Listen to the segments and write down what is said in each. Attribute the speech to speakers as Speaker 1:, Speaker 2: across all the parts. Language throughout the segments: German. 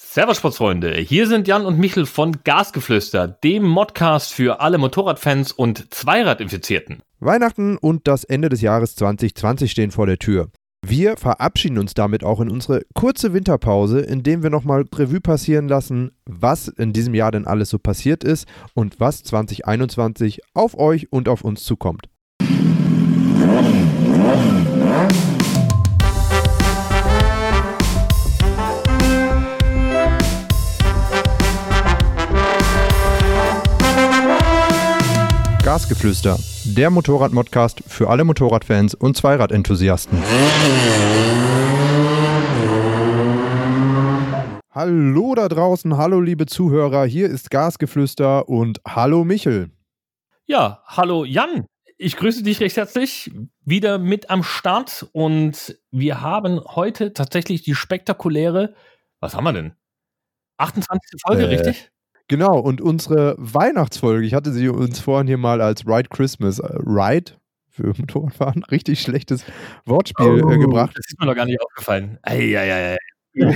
Speaker 1: Servus Sportsfreunde, hier sind Jan und Michel von Gasgeflüster, dem Modcast für alle Motorradfans und Zweiradinfizierten.
Speaker 2: Weihnachten und das Ende des Jahres 2020 stehen vor der Tür. Wir verabschieden uns damit auch in unsere kurze Winterpause, indem wir nochmal Revue passieren lassen, was in diesem Jahr denn alles so passiert ist und was 2021 auf euch und auf uns zukommt. Gasgeflüster, der Motorrad-Modcast für alle Motorradfans und Zweiradenthusiasten. Hallo da draußen, hallo liebe Zuhörer, hier ist Gasgeflüster und hallo Michel.
Speaker 1: Ja, hallo Jan. Ich grüße dich recht herzlich wieder mit am Start und wir haben heute tatsächlich die spektakuläre, was haben wir denn? 28. Folge, äh, richtig?
Speaker 2: Genau, und unsere Weihnachtsfolge, ich hatte sie uns vorhin hier mal als Ride Christmas, äh, Ride für Motorradfahren, richtig schlechtes Wortspiel äh, oh, äh, gebracht.
Speaker 1: Das ist mir noch gar nicht aufgefallen. Eieiei.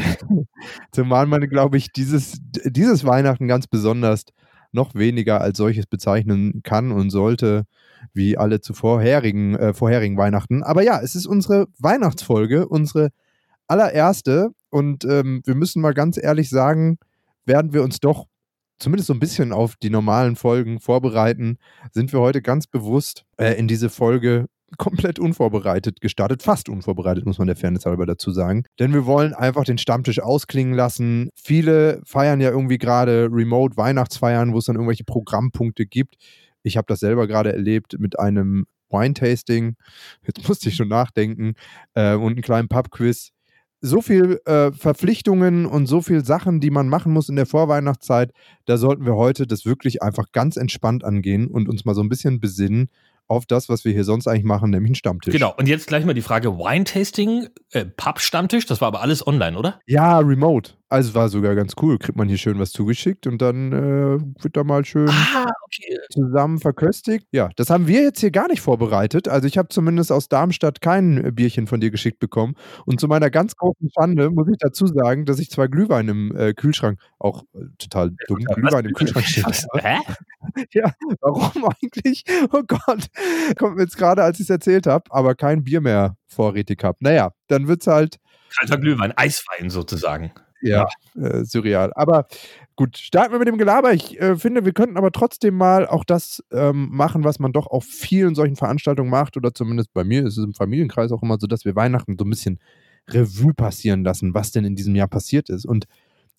Speaker 2: Zumal man, glaube ich, dieses, dieses Weihnachten ganz besonders noch weniger als solches bezeichnen kann und sollte, wie alle zu vorherigen, äh, vorherigen Weihnachten. Aber ja, es ist unsere Weihnachtsfolge, unsere allererste. Und ähm, wir müssen mal ganz ehrlich sagen, werden wir uns doch zumindest so ein bisschen auf die normalen Folgen vorbereiten, sind wir heute ganz bewusst äh, in diese Folge komplett unvorbereitet gestartet, fast unvorbereitet, muss man der Fairness halber dazu sagen. Denn wir wollen einfach den Stammtisch ausklingen lassen. Viele feiern ja irgendwie gerade Remote Weihnachtsfeiern, wo es dann irgendwelche Programmpunkte gibt. Ich habe das selber gerade erlebt mit einem Wine-Tasting. Jetzt musste ich schon nachdenken. Äh, und einen kleinen Pub-Quiz so viel äh, Verpflichtungen und so viel Sachen, die man machen muss in der Vorweihnachtszeit, da sollten wir heute das wirklich einfach ganz entspannt angehen und uns mal so ein bisschen besinnen auf das, was wir hier sonst eigentlich machen, nämlich einen Stammtisch.
Speaker 1: Genau, und jetzt gleich mal die Frage: Wine-Tasting, äh, Pub-Stammtisch, das war aber alles online, oder?
Speaker 2: Ja, remote. Also war sogar ganz cool. Kriegt man hier schön was zugeschickt und dann äh, wird da mal schön ah, okay. zusammen verköstigt. Ja, das haben wir jetzt hier gar nicht vorbereitet. Also ich habe zumindest aus Darmstadt kein äh, Bierchen von dir geschickt bekommen. Und zu meiner ganz großen Schande muss ich dazu sagen, dass ich zwei Glühwein im äh, Kühlschrank, auch äh, total dumm, Glühwein im Kühlschrank steht. Hä? ja, warum eigentlich? Oh Gott, kommt mir jetzt gerade, als ich es erzählt habe, aber kein Bier mehr vorrätig habe. Naja, dann wird es halt.
Speaker 1: Kalter Glühwein, Eiswein sozusagen.
Speaker 2: Ja, äh, surreal. Aber gut, starten wir mit dem Gelaber. Ich äh, finde, wir könnten aber trotzdem mal auch das ähm, machen, was man doch auf vielen solchen Veranstaltungen macht. Oder zumindest bei mir ist es im Familienkreis auch immer so, dass wir Weihnachten so ein bisschen Revue passieren lassen, was denn in diesem Jahr passiert ist. Und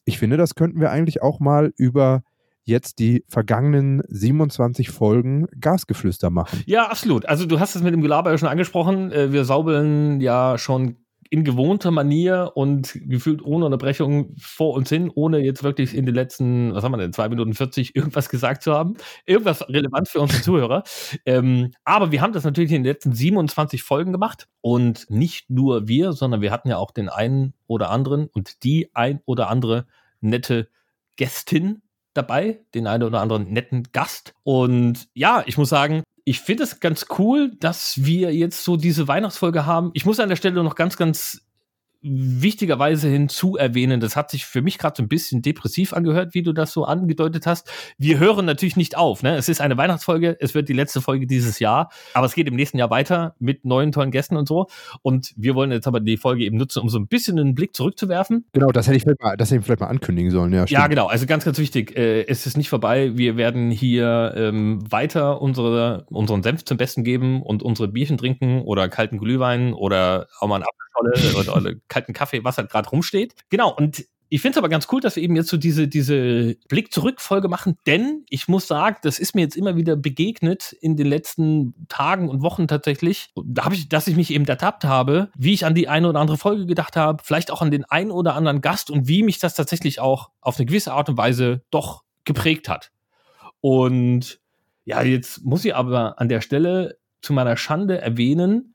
Speaker 2: ich finde, das könnten wir eigentlich auch mal über jetzt die vergangenen 27 Folgen Gasgeflüster machen.
Speaker 1: Ja, absolut. Also du hast es mit dem Gelaber ja schon angesprochen. Äh, wir saubeln ja schon in gewohnter Manier und gefühlt ohne Unterbrechung vor uns hin, ohne jetzt wirklich in den letzten, was haben wir denn, zwei Minuten 40 irgendwas gesagt zu haben. Irgendwas relevant für unsere Zuhörer. Ähm, aber wir haben das natürlich in den letzten 27 Folgen gemacht und nicht nur wir, sondern wir hatten ja auch den einen oder anderen und die ein oder andere nette Gästin dabei, den einen oder anderen netten Gast. Und ja, ich muss sagen, ich finde es ganz cool, dass wir jetzt so diese Weihnachtsfolge haben. Ich muss an der Stelle noch ganz, ganz wichtigerweise hinzu erwähnen, das hat sich für mich gerade so ein bisschen depressiv angehört, wie du das so angedeutet hast. Wir hören natürlich nicht auf. Ne? Es ist eine Weihnachtsfolge, es wird die letzte Folge dieses Jahr, aber es geht im nächsten Jahr weiter mit neuen tollen Gästen und so. Und wir wollen jetzt aber die Folge eben nutzen, um so ein bisschen einen Blick zurückzuwerfen.
Speaker 2: Genau, das hätte ich vielleicht mal, das hätte ich vielleicht mal ankündigen sollen. Ja,
Speaker 1: ja genau. Also ganz, ganz wichtig. Äh, es ist nicht vorbei. Wir werden hier ähm, weiter unsere, unseren Senf zum Besten geben und unsere Bierchen trinken oder kalten Glühwein oder auch mal einen Apfel Eistonne oder, oder kalten Kaffee, was halt gerade rumsteht. Genau, und ich finde es aber ganz cool, dass wir eben jetzt so diese, diese Blick-Zurück-Folge machen, denn ich muss sagen, das ist mir jetzt immer wieder begegnet in den letzten Tagen und Wochen tatsächlich, da hab ich, dass ich mich eben ertappt habe, wie ich an die eine oder andere Folge gedacht habe, vielleicht auch an den einen oder anderen Gast und wie mich das tatsächlich auch auf eine gewisse Art und Weise doch geprägt hat. Und ja, jetzt muss ich aber an der Stelle zu meiner Schande erwähnen,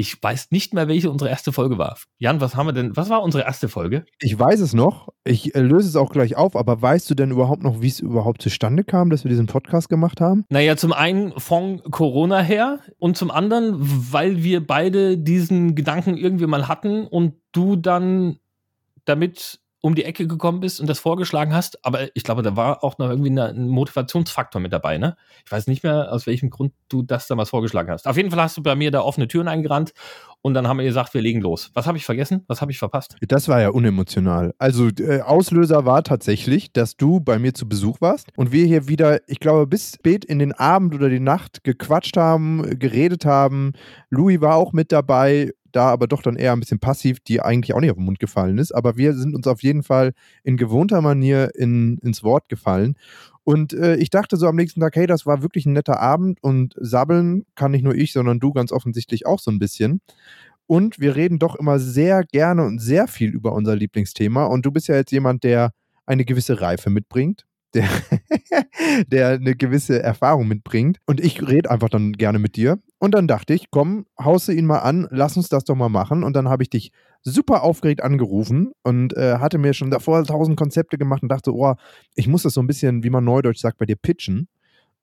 Speaker 1: ich weiß nicht mehr, welche unsere erste Folge war. Jan, was haben wir denn? Was war unsere erste Folge?
Speaker 2: Ich weiß es noch. Ich äh, löse es auch gleich auf, aber weißt du denn überhaupt noch, wie es überhaupt zustande kam, dass wir diesen Podcast gemacht haben?
Speaker 1: Naja, zum einen von Corona her und zum anderen, weil wir beide diesen Gedanken irgendwie mal hatten und du dann damit um die Ecke gekommen bist und das vorgeschlagen hast, aber ich glaube, da war auch noch irgendwie ein Motivationsfaktor mit dabei, ne? Ich weiß nicht mehr, aus welchem Grund du das damals vorgeschlagen hast. Auf jeden Fall hast du bei mir da offene Türen eingerannt und dann haben wir gesagt, wir legen los. Was habe ich vergessen? Was habe ich verpasst?
Speaker 2: Das war ja unemotional. Also äh, Auslöser war tatsächlich, dass du bei mir zu Besuch warst und wir hier wieder, ich glaube, bis spät in den Abend oder die Nacht gequatscht haben, geredet haben. Louis war auch mit dabei da aber doch dann eher ein bisschen passiv, die eigentlich auch nicht auf den Mund gefallen ist. Aber wir sind uns auf jeden Fall in gewohnter Manier in, ins Wort gefallen. Und äh, ich dachte so am nächsten Tag, hey, das war wirklich ein netter Abend und sabbeln kann nicht nur ich, sondern du ganz offensichtlich auch so ein bisschen. Und wir reden doch immer sehr gerne und sehr viel über unser Lieblingsthema. Und du bist ja jetzt jemand, der eine gewisse Reife mitbringt der, der eine gewisse Erfahrung mitbringt. Und ich rede einfach dann gerne mit dir. Und dann dachte ich, komm, hauste ihn mal an, lass uns das doch mal machen. Und dann habe ich dich super aufgeregt angerufen und äh, hatte mir schon davor tausend Konzepte gemacht und dachte, oh, ich muss das so ein bisschen, wie man neudeutsch sagt, bei dir pitchen.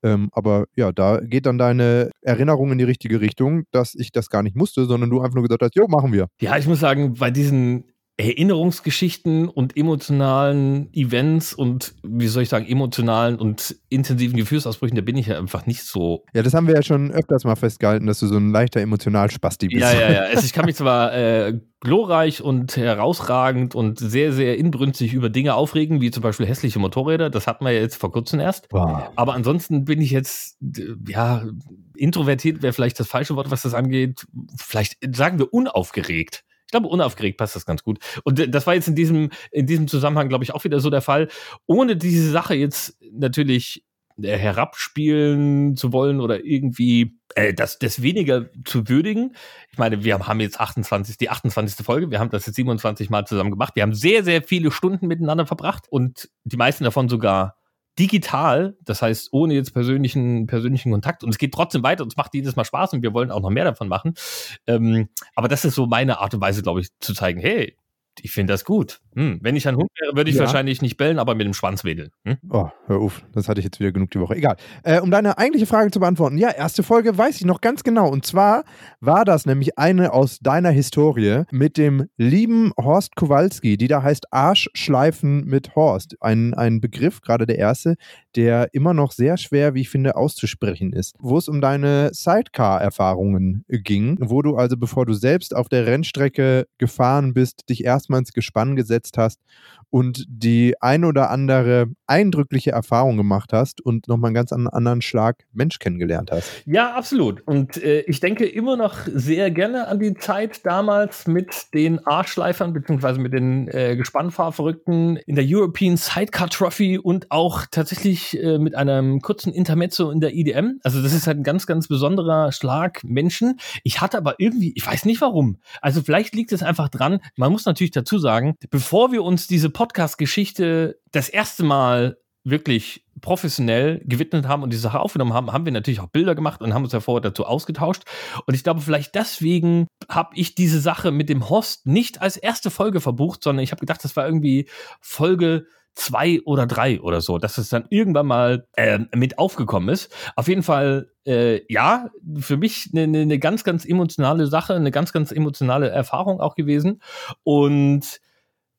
Speaker 2: Ähm, aber ja, da geht dann deine Erinnerung in die richtige Richtung, dass ich das gar nicht musste, sondern du einfach nur gesagt hast, jo, machen wir.
Speaker 1: Ja, ich muss sagen, bei diesen Erinnerungsgeschichten und emotionalen Events und, wie soll ich sagen, emotionalen und intensiven Gefühlsausbrüchen, da bin ich ja einfach nicht so.
Speaker 2: Ja, das haben wir ja schon öfters mal festgehalten, dass du so ein leichter Emotionalspasti bist.
Speaker 1: Ja, ja, ja. Also ich kann mich zwar äh, glorreich und herausragend und sehr, sehr inbrünstig über Dinge aufregen, wie zum Beispiel hässliche Motorräder. Das hatten wir ja jetzt vor kurzem erst. Wow. Aber ansonsten bin ich jetzt, ja, introvertiert wäre vielleicht das falsche Wort, was das angeht. Vielleicht sagen wir unaufgeregt. Ich glaube, unaufgeregt passt das ganz gut. Und das war jetzt in diesem, in diesem Zusammenhang, glaube ich, auch wieder so der Fall. Ohne diese Sache jetzt natürlich äh, herabspielen zu wollen oder irgendwie äh, das, das weniger zu würdigen. Ich meine, wir haben jetzt 28, die 28. Folge, wir haben das jetzt 27 Mal zusammen gemacht. Wir haben sehr, sehr viele Stunden miteinander verbracht und die meisten davon sogar digital, das heißt ohne jetzt persönlichen, persönlichen Kontakt. Und es geht trotzdem weiter und es macht jedes Mal Spaß und wir wollen auch noch mehr davon machen. Ähm, aber das ist so meine Art und Weise, glaube ich, zu zeigen, hey, ich finde das gut. Hm, wenn ich ein Hund wäre, würde ich ja. wahrscheinlich nicht bellen, aber mit dem Schwanz wedeln. Hm?
Speaker 2: Oh, hör auf. Das hatte ich jetzt wieder genug die Woche. Egal. Äh, um deine eigentliche Frage zu beantworten. Ja, erste Folge weiß ich noch ganz genau. Und zwar war das nämlich eine aus deiner Historie mit dem lieben Horst Kowalski, die da heißt Arschschleifen mit Horst. Ein, ein Begriff, gerade der erste, der immer noch sehr schwer, wie ich finde, auszusprechen ist. Wo es um deine Sidecar-Erfahrungen ging, wo du also, bevor du selbst auf der Rennstrecke gefahren bist, dich erst erstmal ins Gespann gesetzt hast und die ein oder andere eindrückliche Erfahrung gemacht hast und nochmal einen ganz anderen Schlag Mensch kennengelernt hast.
Speaker 1: Ja, absolut. Und äh, ich denke immer noch sehr gerne an die Zeit damals mit den Arschleifern beziehungsweise mit den äh, Gespannfahrverrückten in der European Sidecar Trophy und auch tatsächlich äh, mit einem kurzen Intermezzo in der IDM. Also das ist halt ein ganz, ganz besonderer Schlag Menschen. Ich hatte aber irgendwie, ich weiß nicht warum. Also vielleicht liegt es einfach dran, man muss natürlich dazu sagen, bevor wir uns diese Podcast-Geschichte das erste Mal wirklich professionell gewidmet haben und die Sache aufgenommen haben, haben wir natürlich auch Bilder gemacht und haben uns ja vorher dazu ausgetauscht. Und ich glaube, vielleicht deswegen habe ich diese Sache mit dem Host nicht als erste Folge verbucht, sondern ich habe gedacht, das war irgendwie Folge zwei oder drei oder so, dass es dann irgendwann mal äh, mit aufgekommen ist. Auf jeden Fall, äh, ja, für mich eine, eine ganz, ganz emotionale Sache, eine ganz, ganz emotionale Erfahrung auch gewesen. Und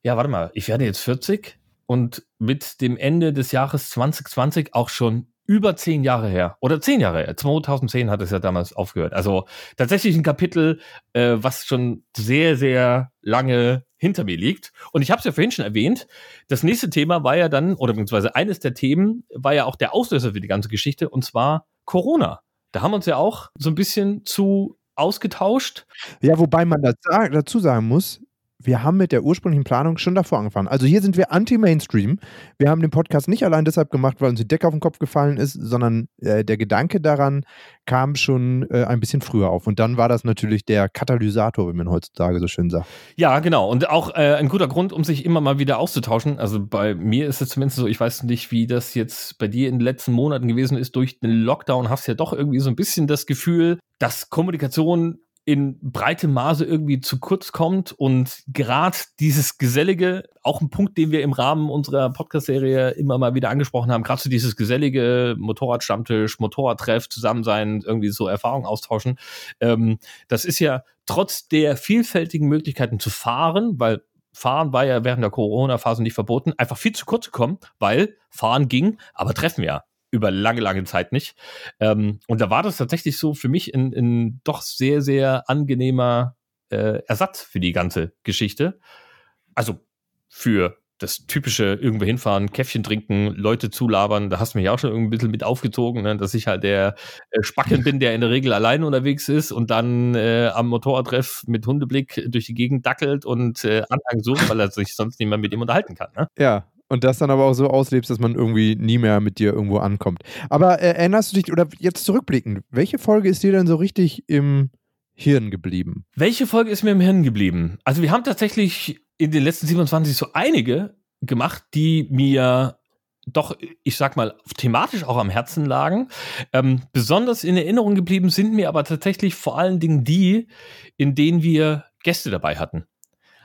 Speaker 1: ja, warte mal, ich werde jetzt 40 und mit dem Ende des Jahres 2020 auch schon über zehn Jahre her oder zehn Jahre her. 2010 hat es ja damals aufgehört. Also tatsächlich ein Kapitel, äh, was schon sehr, sehr lange hinter mir liegt. Und ich habe es ja vorhin schon erwähnt. Das nächste Thema war ja dann, oder beziehungsweise eines der Themen war ja auch der Auslöser für die ganze Geschichte, und zwar Corona. Da haben wir uns ja auch so ein bisschen zu ausgetauscht.
Speaker 2: Ja, wobei man dazu sagen muss, wir haben mit der ursprünglichen Planung schon davor angefangen. Also hier sind wir anti-Mainstream. Wir haben den Podcast nicht allein deshalb gemacht, weil uns die Decke auf den Kopf gefallen ist, sondern äh, der Gedanke daran kam schon äh, ein bisschen früher auf. Und dann war das natürlich der Katalysator, wie man heutzutage so schön sagt.
Speaker 1: Ja, genau. Und auch äh, ein guter Grund, um sich immer mal wieder auszutauschen. Also bei mir ist es zumindest so, ich weiß nicht, wie das jetzt bei dir in den letzten Monaten gewesen ist. Durch den Lockdown hast du ja doch irgendwie so ein bisschen das Gefühl, dass Kommunikation in breitem Maße irgendwie zu kurz kommt und gerade dieses Gesellige, auch ein Punkt, den wir im Rahmen unserer Podcast-Serie immer mal wieder angesprochen haben, gerade so dieses gesellige Motorradstammtisch, Motorradtreff, zusammen sein, irgendwie so Erfahrungen austauschen, ähm, das ist ja trotz der vielfältigen Möglichkeiten zu fahren, weil Fahren war ja während der Corona-Phase nicht verboten, einfach viel zu kurz gekommen, weil Fahren ging, aber Treffen ja über lange, lange Zeit nicht. Ähm, und da war das tatsächlich so für mich ein, ein doch sehr, sehr angenehmer äh, Ersatz für die ganze Geschichte. Also für das typische irgendwo hinfahren, Käffchen trinken, Leute zulabern, da hast du mich auch schon ein bisschen mit aufgezogen, ne, dass ich halt der äh, Spacken bin, der in der Regel allein unterwegs ist und dann äh, am Motorradtreff mit Hundeblick durch die Gegend dackelt und äh, Anhang sucht, weil er sich sonst mehr mit ihm unterhalten kann. Ne?
Speaker 2: Ja, und das dann aber auch so auslebst, dass man irgendwie nie mehr mit dir irgendwo ankommt. Aber äh, erinnerst du dich, oder jetzt zurückblickend, welche Folge ist dir denn so richtig im Hirn geblieben?
Speaker 1: Welche Folge ist mir im Hirn geblieben? Also wir haben tatsächlich in den letzten 27 so einige gemacht, die mir doch, ich sag mal, thematisch auch am Herzen lagen. Ähm, besonders in Erinnerung geblieben sind mir aber tatsächlich vor allen Dingen die, in denen wir Gäste dabei hatten.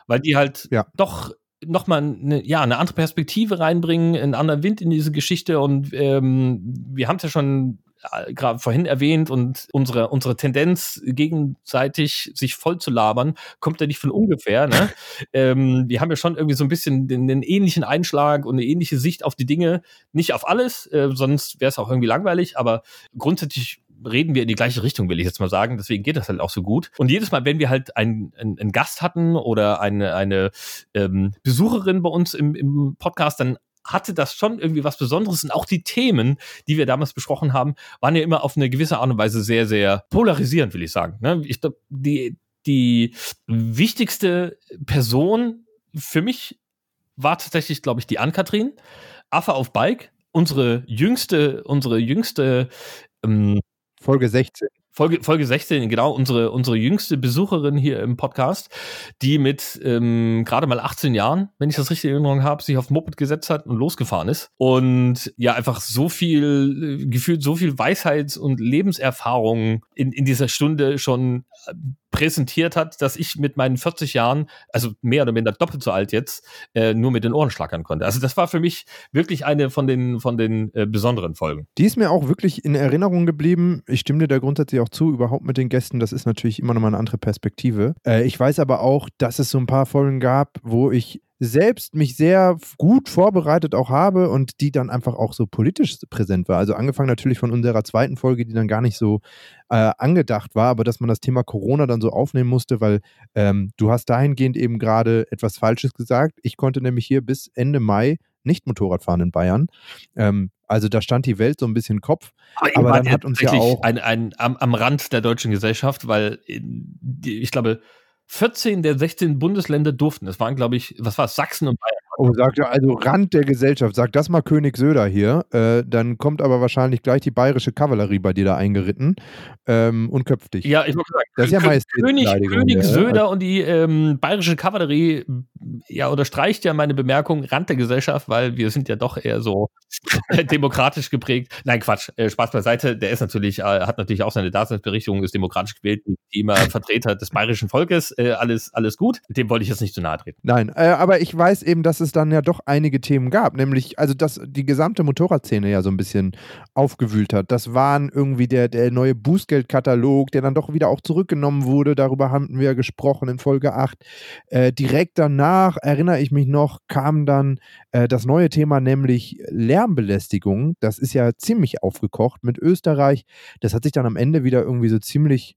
Speaker 1: Weil die halt ja. doch nochmal eine, ja, eine andere Perspektive reinbringen, einen anderen Wind in diese Geschichte. Und ähm, wir haben es ja schon äh, gerade vorhin erwähnt und unsere, unsere Tendenz, gegenseitig sich voll zu labern, kommt ja nicht von ungefähr. Ne? ähm, wir haben ja schon irgendwie so ein bisschen den, den, ähnlichen Einschlag und eine ähnliche Sicht auf die Dinge. Nicht auf alles, äh, sonst wäre es auch irgendwie langweilig, aber grundsätzlich reden wir in die gleiche Richtung, will ich jetzt mal sagen. Deswegen geht das halt auch so gut. Und jedes Mal, wenn wir halt einen, einen, einen Gast hatten oder eine, eine ähm, Besucherin bei uns im, im Podcast, dann hatte das schon irgendwie was Besonderes und auch die Themen, die wir damals besprochen haben, waren ja immer auf eine gewisse Art und Weise sehr, sehr polarisierend, will ich sagen. Ne? Ich glaube, die, die wichtigste Person für mich war tatsächlich, glaube ich, die Ann-Kathrin, Affe auf Bike, unsere jüngste, unsere jüngste ähm,
Speaker 2: Folge 16.
Speaker 1: Folge, Folge 16, genau, unsere, unsere jüngste Besucherin hier im Podcast, die mit ähm, gerade mal 18 Jahren, wenn ich das richtig in Erinnerung habe, sich auf Moped gesetzt hat und losgefahren ist. Und ja, einfach so viel, äh, gefühlt so viel Weisheit und Lebenserfahrung in, in dieser Stunde schon äh, präsentiert hat, dass ich mit meinen 40 Jahren, also mehr oder minder doppelt so alt jetzt, äh, nur mit den Ohren schlackern konnte. Also das war für mich wirklich eine von den, von den äh, besonderen Folgen.
Speaker 2: Die ist mir auch wirklich in Erinnerung geblieben. Ich stimme dir da grundsätzlich auch zu, überhaupt mit den Gästen. Das ist natürlich immer noch mal eine andere Perspektive. Äh, ich weiß aber auch, dass es so ein paar Folgen gab, wo ich selbst mich sehr gut vorbereitet auch habe und die dann einfach auch so politisch präsent war. Also angefangen natürlich von unserer zweiten Folge, die dann gar nicht so äh, angedacht war, aber dass man das Thema Corona dann so aufnehmen musste, weil ähm, du hast dahingehend eben gerade etwas Falsches gesagt. Ich konnte nämlich hier bis Ende Mai nicht Motorrad fahren in Bayern. Ähm, also da stand die Welt so ein bisschen Kopf. Aber, aber dann hat uns ja auch
Speaker 1: ein, ein, am, am Rand der deutschen Gesellschaft, weil ich glaube 14 der 16 Bundesländer durften. Das waren, glaube ich, was war es, Sachsen und Bayern.
Speaker 2: Oh, sagt er, also Rand der Gesellschaft. Sag das mal König Söder hier. Äh, dann kommt aber wahrscheinlich gleich die bayerische Kavallerie bei dir da eingeritten ähm, und köpft dich.
Speaker 1: Ja, ich wollte sagen, das ist ja meist König, König ja. Söder und die ähm, bayerische Kavallerie ja, unterstreicht ja meine Bemerkung Rand der Gesellschaft, weil wir sind ja doch eher so demokratisch geprägt. Nein, Quatsch, äh, Spaß beiseite. Der ist natürlich, äh, hat natürlich auch seine Daseinsberechtigung, ist demokratisch gewählt, immer Vertreter des bayerischen Volkes. Äh, alles, alles gut. Dem wollte ich jetzt nicht zu nahe treten.
Speaker 2: Nein, äh, aber ich weiß eben, dass es dann ja doch einige Themen gab, nämlich, also dass die gesamte Motorradszene ja so ein bisschen aufgewühlt hat. Das waren irgendwie der, der neue Bußgeldkatalog, der dann doch wieder auch zurückgenommen wurde. Darüber haben wir gesprochen in Folge 8. Äh, direkt danach, erinnere ich mich noch, kam dann äh, das neue Thema, nämlich Lärmbelästigung. Das ist ja ziemlich aufgekocht mit Österreich. Das hat sich dann am Ende wieder irgendwie so ziemlich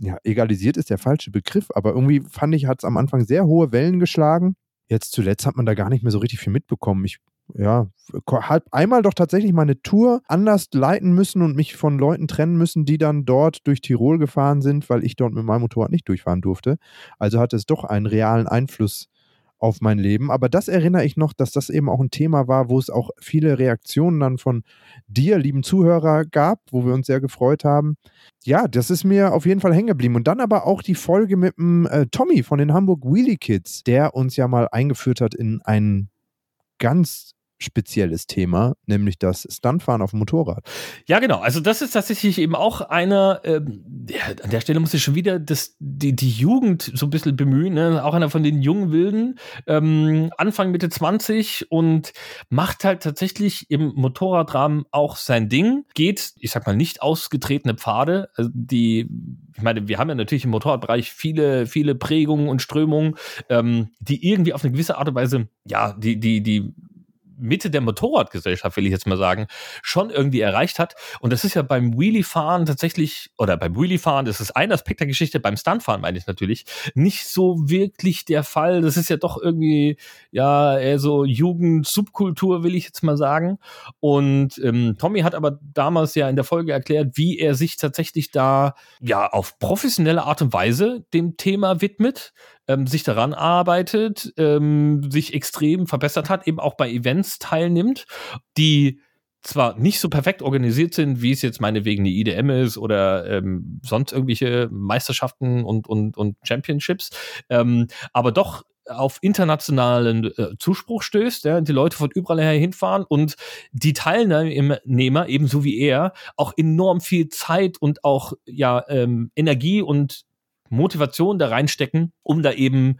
Speaker 2: ja, egalisiert ist der falsche Begriff, aber irgendwie fand ich, hat es am Anfang sehr hohe Wellen geschlagen. Jetzt zuletzt hat man da gar nicht mehr so richtig viel mitbekommen. Ich ja, habe einmal doch tatsächlich meine Tour anders leiten müssen und mich von Leuten trennen müssen, die dann dort durch Tirol gefahren sind, weil ich dort mit meinem Motorrad nicht durchfahren durfte. Also hatte es doch einen realen Einfluss auf mein Leben. Aber das erinnere ich noch, dass das eben auch ein Thema war, wo es auch viele Reaktionen dann von dir, lieben Zuhörer, gab, wo wir uns sehr gefreut haben. Ja, das ist mir auf jeden Fall hängen geblieben. Und dann aber auch die Folge mit dem äh, Tommy von den Hamburg Wheelie Kids, der uns ja mal eingeführt hat in einen ganz spezielles Thema, nämlich das Stuntfahren auf dem Motorrad.
Speaker 1: Ja, genau. Also das ist tatsächlich eben auch einer, ja, an der Stelle muss ich schon wieder das, die, die Jugend so ein bisschen bemühen, ne? auch einer von den jungen Wilden, ähm, Anfang Mitte 20 und macht halt tatsächlich im Motorradrahmen auch sein Ding, geht, ich sag mal, nicht ausgetretene Pfade, also die, ich meine, wir haben ja natürlich im Motorradbereich viele, viele Prägungen und Strömungen, ähm, die irgendwie auf eine gewisse Art und Weise, ja, die, die, die Mitte der Motorradgesellschaft, will ich jetzt mal sagen, schon irgendwie erreicht hat. Und das ist ja beim Wheelie-Fahren tatsächlich, oder beim Wheelie-Fahren, das ist ein Aspekt der Geschichte, beim Stuntfahren meine ich natürlich, nicht so wirklich der Fall. Das ist ja doch irgendwie, ja, eher so Jugend-Subkultur, will ich jetzt mal sagen. Und ähm, Tommy hat aber damals ja in der Folge erklärt, wie er sich tatsächlich da, ja, auf professionelle Art und Weise dem Thema widmet ähm, sich daran arbeitet, ähm, sich extrem verbessert hat, eben auch bei Events teilnimmt, die zwar nicht so perfekt organisiert sind, wie es jetzt meinetwegen die IDM ist oder ähm, sonst irgendwelche Meisterschaften und, und, und Championships, ähm, aber doch auf internationalen äh, Zuspruch stößt, ja, die Leute von überall her hinfahren und die Teilnehmer, ebenso wie er, auch enorm viel Zeit und auch ja ähm, Energie und Motivation da reinstecken, um da eben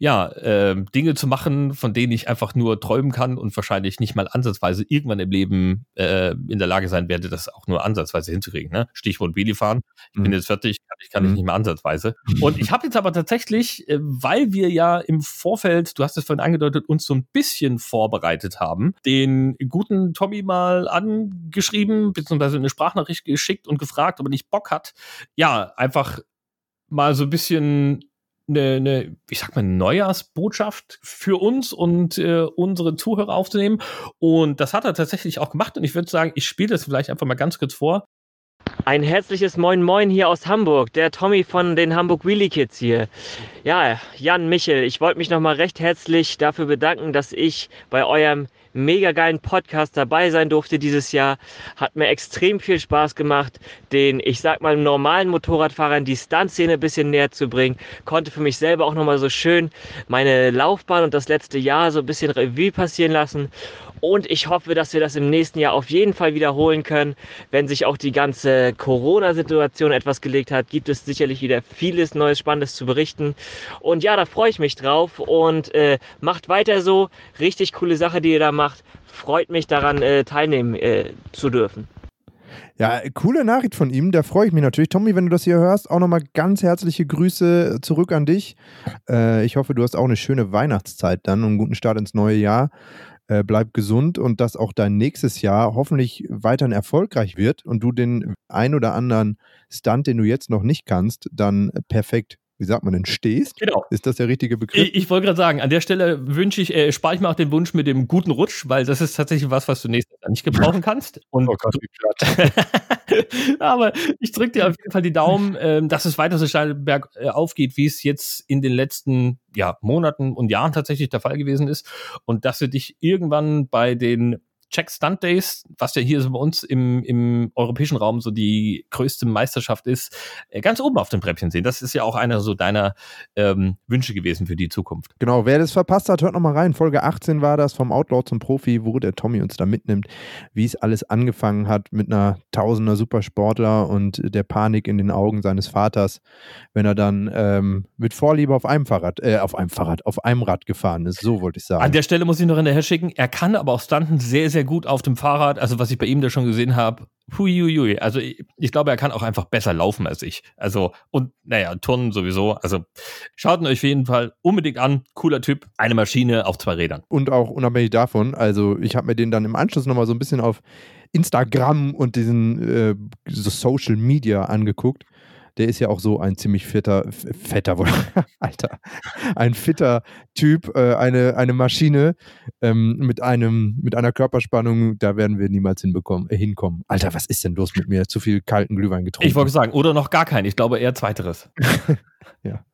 Speaker 1: ja, äh, Dinge zu machen, von denen ich einfach nur träumen kann und wahrscheinlich nicht mal ansatzweise irgendwann im Leben äh, in der Lage sein werde, das auch nur ansatzweise hinzukriegen. Ne? Stichwort Wheelie fahren. Ich mhm. bin jetzt fertig, ich kann mhm. nicht mehr ansatzweise. Und ich habe jetzt aber tatsächlich, äh, weil wir ja im Vorfeld, du hast es vorhin angedeutet, uns so ein bisschen vorbereitet haben, den guten Tommy mal angeschrieben, beziehungsweise eine Sprachnachricht geschickt und gefragt, ob er nicht Bock hat, ja, einfach mal so ein bisschen eine, eine, ich sag mal, Neujahrsbotschaft für uns und äh, unsere Zuhörer aufzunehmen. Und das hat er tatsächlich auch gemacht. Und ich würde sagen, ich spiele das vielleicht einfach mal ganz kurz vor.
Speaker 3: Ein herzliches Moin Moin hier aus Hamburg, der Tommy von den Hamburg Wheelie Kids hier. Ja, Jan Michel, ich wollte mich nochmal recht herzlich dafür bedanken, dass ich bei eurem mega geilen Podcast dabei sein durfte dieses Jahr. Hat mir extrem viel Spaß gemacht, den, ich sag mal, normalen Motorradfahrern die Stuntszene ein bisschen näher zu bringen. Konnte für mich selber auch nochmal so schön meine Laufbahn und das letzte Jahr so ein bisschen Revue passieren lassen. Und ich hoffe, dass wir das im nächsten Jahr auf jeden Fall wiederholen können. Wenn sich auch die ganze Corona-Situation etwas gelegt hat, gibt es sicherlich wieder vieles Neues, Spannendes zu berichten. Und ja, da freue ich mich drauf und äh, macht weiter so. Richtig coole Sache, die ihr da macht. Freut mich daran, äh, teilnehmen äh, zu dürfen.
Speaker 2: Ja, coole Nachricht von ihm, da freue ich mich natürlich. Tommy, wenn du das hier hörst, auch nochmal ganz herzliche Grüße zurück an dich. Äh, ich hoffe, du hast auch eine schöne Weihnachtszeit dann und einen guten Start ins neue Jahr. Äh, bleib gesund und dass auch dein nächstes Jahr hoffentlich weiterhin erfolgreich wird und du den ein oder anderen Stunt, den du jetzt noch nicht kannst, dann perfekt wie sagt man denn, stehst?
Speaker 1: Genau.
Speaker 2: Ist das der richtige Begriff?
Speaker 1: Ich, ich wollte gerade sagen, an der Stelle wünsche ich, äh, spare ich mir auch den Wunsch mit dem guten Rutsch, weil das ist tatsächlich was, was du nächstes Jahr nicht gebrauchen kannst. Und oh Gott. Aber ich drücke dir auf jeden Fall die Daumen, äh, dass es weiter so steil berg äh, aufgeht, wie es jetzt in den letzten ja, Monaten und Jahren tatsächlich der Fall gewesen ist. Und dass du dich irgendwann bei den Check Stunt Days, was ja hier so bei uns im, im europäischen Raum so die größte Meisterschaft ist, äh, ganz oben auf dem Treppchen sehen. Das ist ja auch einer so deiner ähm, Wünsche gewesen für die Zukunft.
Speaker 2: Genau, wer das verpasst hat, hört nochmal rein. Folge 18 war das vom Outlaw zum Profi, wo der Tommy uns da mitnimmt, wie es alles angefangen hat mit einer Tausender Supersportler und der Panik in den Augen seines Vaters, wenn er dann ähm, mit Vorliebe auf einem Fahrrad, äh, auf einem Fahrrad, auf einem Rad gefahren ist. So wollte ich sagen.
Speaker 1: An der Stelle muss ich noch hinterher schicken, er kann aber auch Stunten sehr, sehr sehr gut auf dem Fahrrad. Also was ich bei ihm da schon gesehen habe, huiuiui. Also ich, ich, glaube, er kann auch einfach besser laufen als ich. Also und naja, Turnen sowieso. Also schaut ihn euch auf jeden Fall unbedingt an. Cooler Typ. Eine Maschine auf zwei Rädern.
Speaker 2: Und auch unabhängig davon, also ich habe mir den dann im Anschluss nochmal so ein bisschen auf Instagram und diesen äh, so Social Media angeguckt der ist ja auch so ein ziemlich fitter, fetter, Alter, ein fitter Typ, äh, eine, eine Maschine ähm, mit, einem, mit einer Körperspannung, da werden wir niemals hinbekommen, äh, hinkommen. Alter, was ist denn los mit mir? Zu viel kalten Glühwein getrunken.
Speaker 1: Ich wollte sagen, oder noch gar keinen. Ich glaube eher zweiteres.
Speaker 2: ja.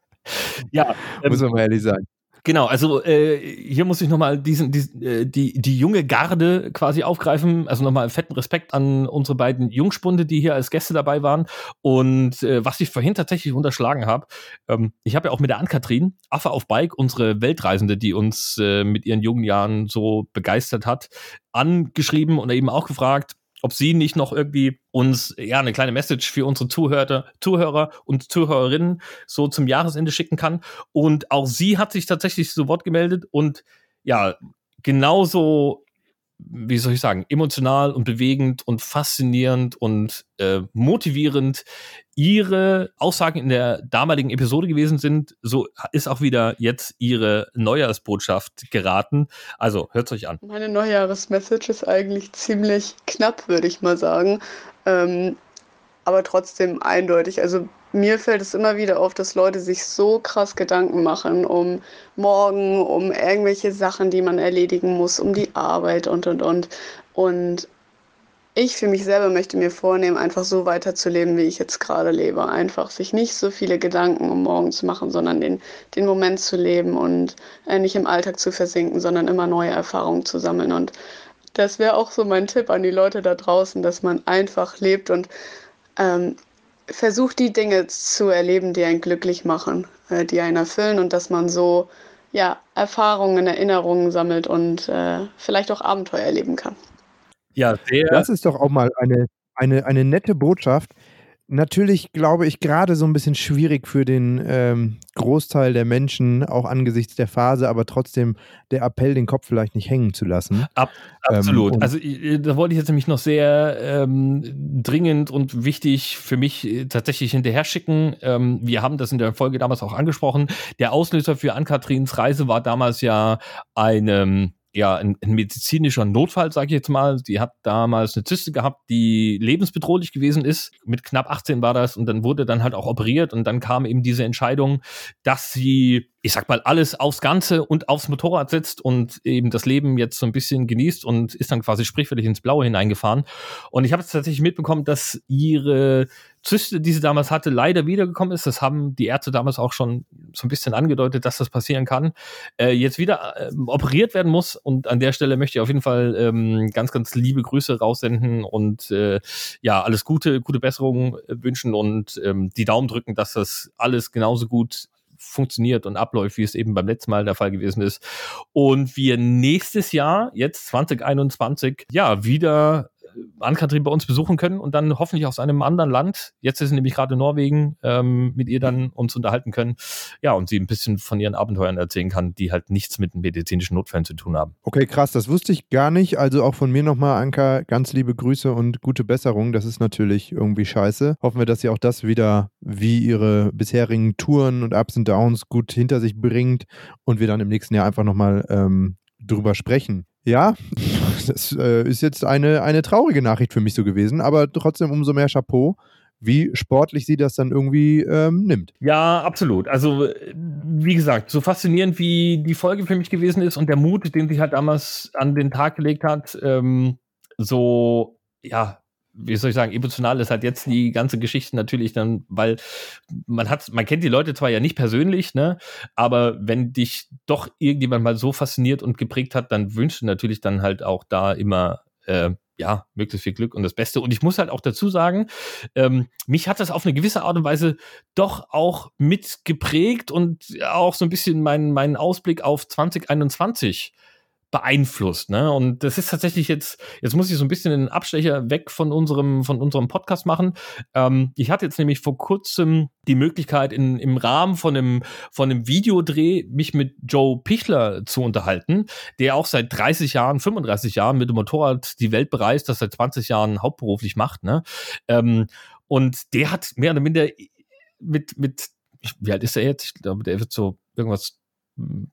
Speaker 2: Ja. Ähm, Muss man mal ehrlich sagen.
Speaker 1: Genau, also äh, hier muss ich nochmal diesen, diesen äh, die, die junge Garde quasi aufgreifen. Also nochmal fetten Respekt an unsere beiden Jungspunde, die hier als Gäste dabei waren. Und äh, was ich vorhin tatsächlich unterschlagen habe, ähm, ich habe ja auch mit der Ann-Kathrin, Affe auf Bike, unsere Weltreisende, die uns äh, mit ihren jungen Jahren so begeistert hat, angeschrieben und eben auch gefragt, ob sie nicht noch irgendwie uns ja eine kleine Message für unsere Zuhörer, Zuhörer und Zuhörerinnen so zum Jahresende schicken kann. Und auch sie hat sich tatsächlich zu Wort gemeldet und ja, genauso wie soll ich sagen, emotional und bewegend und faszinierend und äh, motivierend ihre Aussagen in der damaligen Episode gewesen sind, so ist auch wieder jetzt ihre Neujahrsbotschaft geraten. Also hört euch an.
Speaker 4: Meine Neujahresmessage ist eigentlich ziemlich knapp, würde ich mal sagen. Ähm, aber trotzdem eindeutig. Also mir fällt es immer wieder auf, dass Leute sich so krass Gedanken machen um morgen, um irgendwelche Sachen, die man erledigen muss, um die Arbeit und und und. Und ich für mich selber möchte mir vornehmen, einfach so weiterzuleben, wie ich jetzt gerade lebe. Einfach sich nicht so viele Gedanken um morgen zu machen, sondern den, den Moment zu leben und äh, nicht im Alltag zu versinken, sondern immer neue Erfahrungen zu sammeln. Und das wäre auch so mein Tipp an die Leute da draußen, dass man einfach lebt und ähm, versucht die Dinge zu erleben, die einen glücklich machen, äh, die einen erfüllen und dass man so ja, Erfahrungen, Erinnerungen sammelt und äh, vielleicht auch Abenteuer erleben kann.
Speaker 2: Ja, sehr. Das ist doch auch mal eine, eine, eine nette Botschaft, natürlich, glaube ich, gerade so ein bisschen schwierig für den ähm, Großteil der Menschen, auch angesichts der Phase, aber trotzdem der Appell, den Kopf vielleicht nicht hängen zu lassen.
Speaker 1: Ab, absolut. Ähm, also da wollte ich jetzt nämlich noch sehr ähm, dringend und wichtig für mich äh, tatsächlich hinterher schicken. Ähm, wir haben das in der Folge damals auch angesprochen. Der Auslöser für Ann-Katrins Reise war damals ja eine ja, ein, ein medizinischer Notfall, sage ich jetzt mal. Die hat damals eine Zyste gehabt, die lebensbedrohlich gewesen ist. Mit knapp 18 war das und dann wurde dann halt auch operiert und dann kam eben diese Entscheidung, dass sie ich sag mal, alles aufs Ganze und aufs Motorrad setzt und eben das Leben jetzt so ein bisschen genießt und ist dann quasi sprichwörtlich ins Blaue hineingefahren. Und ich habe jetzt tatsächlich mitbekommen, dass ihre Zyste, die sie damals hatte, leider wiedergekommen ist. Das haben die Ärzte damals auch schon so ein bisschen angedeutet, dass das passieren kann. Äh, jetzt wieder äh, operiert werden muss. Und an der Stelle möchte ich auf jeden Fall ähm, ganz, ganz liebe Grüße raussenden und äh, ja, alles Gute, gute Besserung wünschen und ähm, die Daumen drücken, dass das alles genauso gut funktioniert und abläuft, wie es eben beim letzten Mal der Fall gewesen ist. Und wir nächstes Jahr, jetzt 2021, ja, wieder Ann-Kathrin bei uns besuchen können und dann hoffentlich aus einem anderen Land, jetzt ist sie nämlich gerade Norwegen, ähm, mit ihr dann uns unterhalten können. Ja, und sie ein bisschen von ihren Abenteuern erzählen kann, die halt nichts mit medizinischen Notfällen zu tun haben.
Speaker 2: Okay, krass, das wusste ich gar nicht. Also auch von mir nochmal, Anka, ganz liebe Grüße und gute Besserung. Das ist natürlich irgendwie scheiße. Hoffen wir, dass sie auch das wieder wie ihre bisherigen Touren und Ups und Downs gut hinter sich bringt und wir dann im nächsten Jahr einfach nochmal ähm, drüber sprechen. Ja, das äh, ist jetzt eine, eine traurige Nachricht für mich so gewesen, aber trotzdem umso mehr Chapeau, wie sportlich sie das dann irgendwie ähm, nimmt.
Speaker 1: Ja, absolut. Also, wie gesagt, so faszinierend wie die Folge für mich gewesen ist und der Mut, den sie halt damals an den Tag gelegt hat, ähm, so, ja, wie soll ich sagen, emotional ist halt jetzt die ganze Geschichte natürlich dann, weil man hat, man kennt die Leute zwar ja nicht persönlich, ne, aber wenn dich doch irgendjemand mal so fasziniert und geprägt hat, dann wünschst du natürlich dann halt auch da immer, äh, ja, möglichst viel Glück und das Beste. Und ich muss halt auch dazu sagen, ähm, mich hat das auf eine gewisse Art und Weise doch auch mitgeprägt und auch so ein bisschen meinen, meinen Ausblick auf 2021 beeinflusst. Ne? Und das ist tatsächlich jetzt, jetzt muss ich so ein bisschen einen Abstecher weg von unserem, von unserem Podcast machen. Ähm, ich hatte jetzt nämlich vor kurzem die Möglichkeit, in, im Rahmen von einem, von einem Videodreh mich mit Joe Pichler zu unterhalten, der auch seit 30 Jahren, 35 Jahren mit dem Motorrad die Welt bereist, das seit 20 Jahren hauptberuflich macht. Ne? Ähm, und der hat mehr oder minder mit, mit, wie alt ist er jetzt? Ich glaube, der wird so irgendwas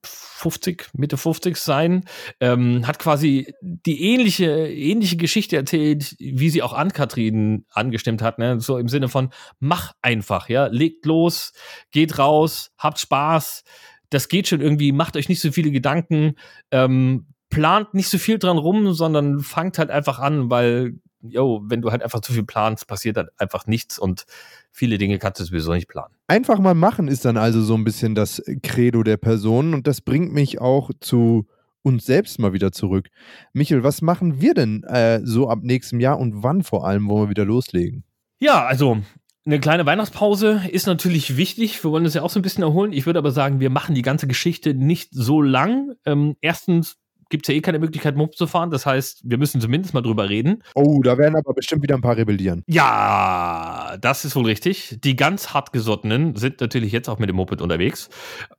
Speaker 1: 50, Mitte 50 sein, ähm, hat quasi die ähnliche, ähnliche Geschichte erzählt, wie sie auch an Kathrin angestimmt hat, ne? So im Sinne von, mach einfach, ja, legt los, geht raus, habt Spaß, das geht schon irgendwie, macht euch nicht so viele Gedanken, ähm, plant nicht so viel dran rum, sondern fangt halt einfach an, weil yo, wenn du halt einfach zu viel planst, passiert dann einfach nichts und viele Dinge kannst du sowieso nicht planen.
Speaker 2: Einfach mal machen ist dann also so ein bisschen das Credo der Person und das bringt mich auch zu uns selbst mal wieder zurück. Michel, was machen wir denn äh, so ab nächstem Jahr und wann vor allem wollen wir wieder loslegen?
Speaker 1: Ja, also eine kleine Weihnachtspause ist natürlich wichtig. Wir wollen uns ja auch so ein bisschen erholen. Ich würde aber sagen, wir machen die ganze Geschichte nicht so lang. Ähm, erstens gibt es ja eh keine Möglichkeit, Mob zu fahren. Das heißt, wir müssen zumindest mal drüber reden.
Speaker 2: Oh, da werden aber bestimmt wieder ein paar rebellieren.
Speaker 1: Ja, das ist wohl richtig. Die ganz hartgesottenen sind natürlich jetzt auch mit dem Moped unterwegs.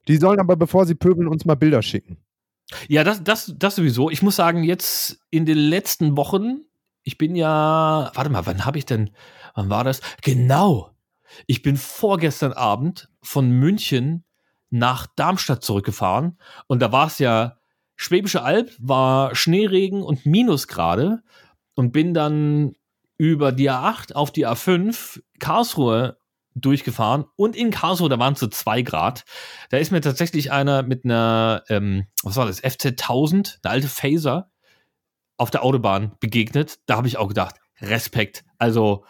Speaker 2: Die sollen aber, bevor sie pöbeln, uns mal Bilder schicken.
Speaker 1: Ja, das, das, das sowieso. Ich muss sagen, jetzt in den letzten Wochen, ich bin ja, warte mal, wann habe ich denn, wann war das? Genau. Ich bin vorgestern Abend von München nach Darmstadt zurückgefahren und da war es ja Schwäbische Alb, war Schneeregen und Minusgrade und bin dann über die A8 auf die A5 Karlsruhe durchgefahren und in Karlsruhe, da waren es so zwei Grad. Da ist mir tatsächlich einer mit einer, ähm, was war das, FZ 1000, eine alte Phaser, auf der Autobahn begegnet. Da habe ich auch gedacht, Respekt. Also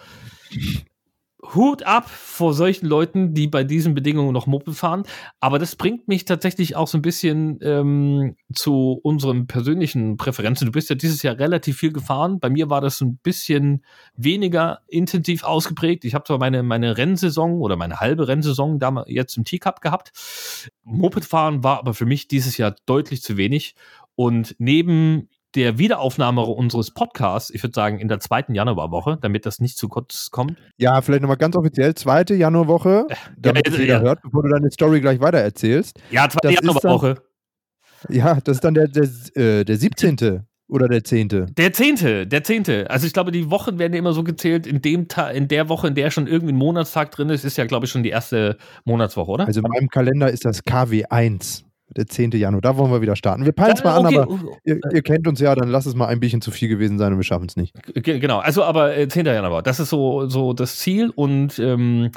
Speaker 1: Hut ab vor solchen Leuten, die bei diesen Bedingungen noch Moped fahren. Aber das bringt mich tatsächlich auch so ein bisschen ähm, zu unseren persönlichen Präferenzen. Du bist ja dieses Jahr relativ viel gefahren. Bei mir war das ein bisschen weniger intensiv ausgeprägt. Ich habe zwar meine, meine Rennsaison oder meine halbe Rennsaison da jetzt im T-Cup gehabt. Mopedfahren war aber für mich dieses Jahr deutlich zu wenig. Und neben der Wiederaufnahme unseres Podcasts, ich würde sagen in der zweiten Januarwoche, damit das nicht zu kurz kommt.
Speaker 2: Ja, vielleicht nochmal ganz offiziell, zweite Januarwoche, damit ja, ja, jeder ja. hört, bevor du deine Story gleich weiter erzählst.
Speaker 1: Ja, zweite Januarwoche.
Speaker 2: Ja, das ist dann der, der, äh, der 17. Oder der 10.
Speaker 1: Der 10. Der 10. Also ich glaube, die Wochen werden immer so gezählt, in, dem in der Woche, in der schon irgendwie ein Monatstag drin ist, ist ja, glaube ich, schon die erste Monatswoche, oder?
Speaker 2: Also in meinem Kalender ist das KW1 der 10. Januar. Da wollen wir wieder starten. Wir peilen es mal okay. an, aber ihr, ihr, kennt uns ja, dann lass es mal ein bisschen zu viel gewesen sein und wir schaffen es nicht.
Speaker 1: Genau, also aber äh, 10. Januar, das ist so, so das Ziel und ähm,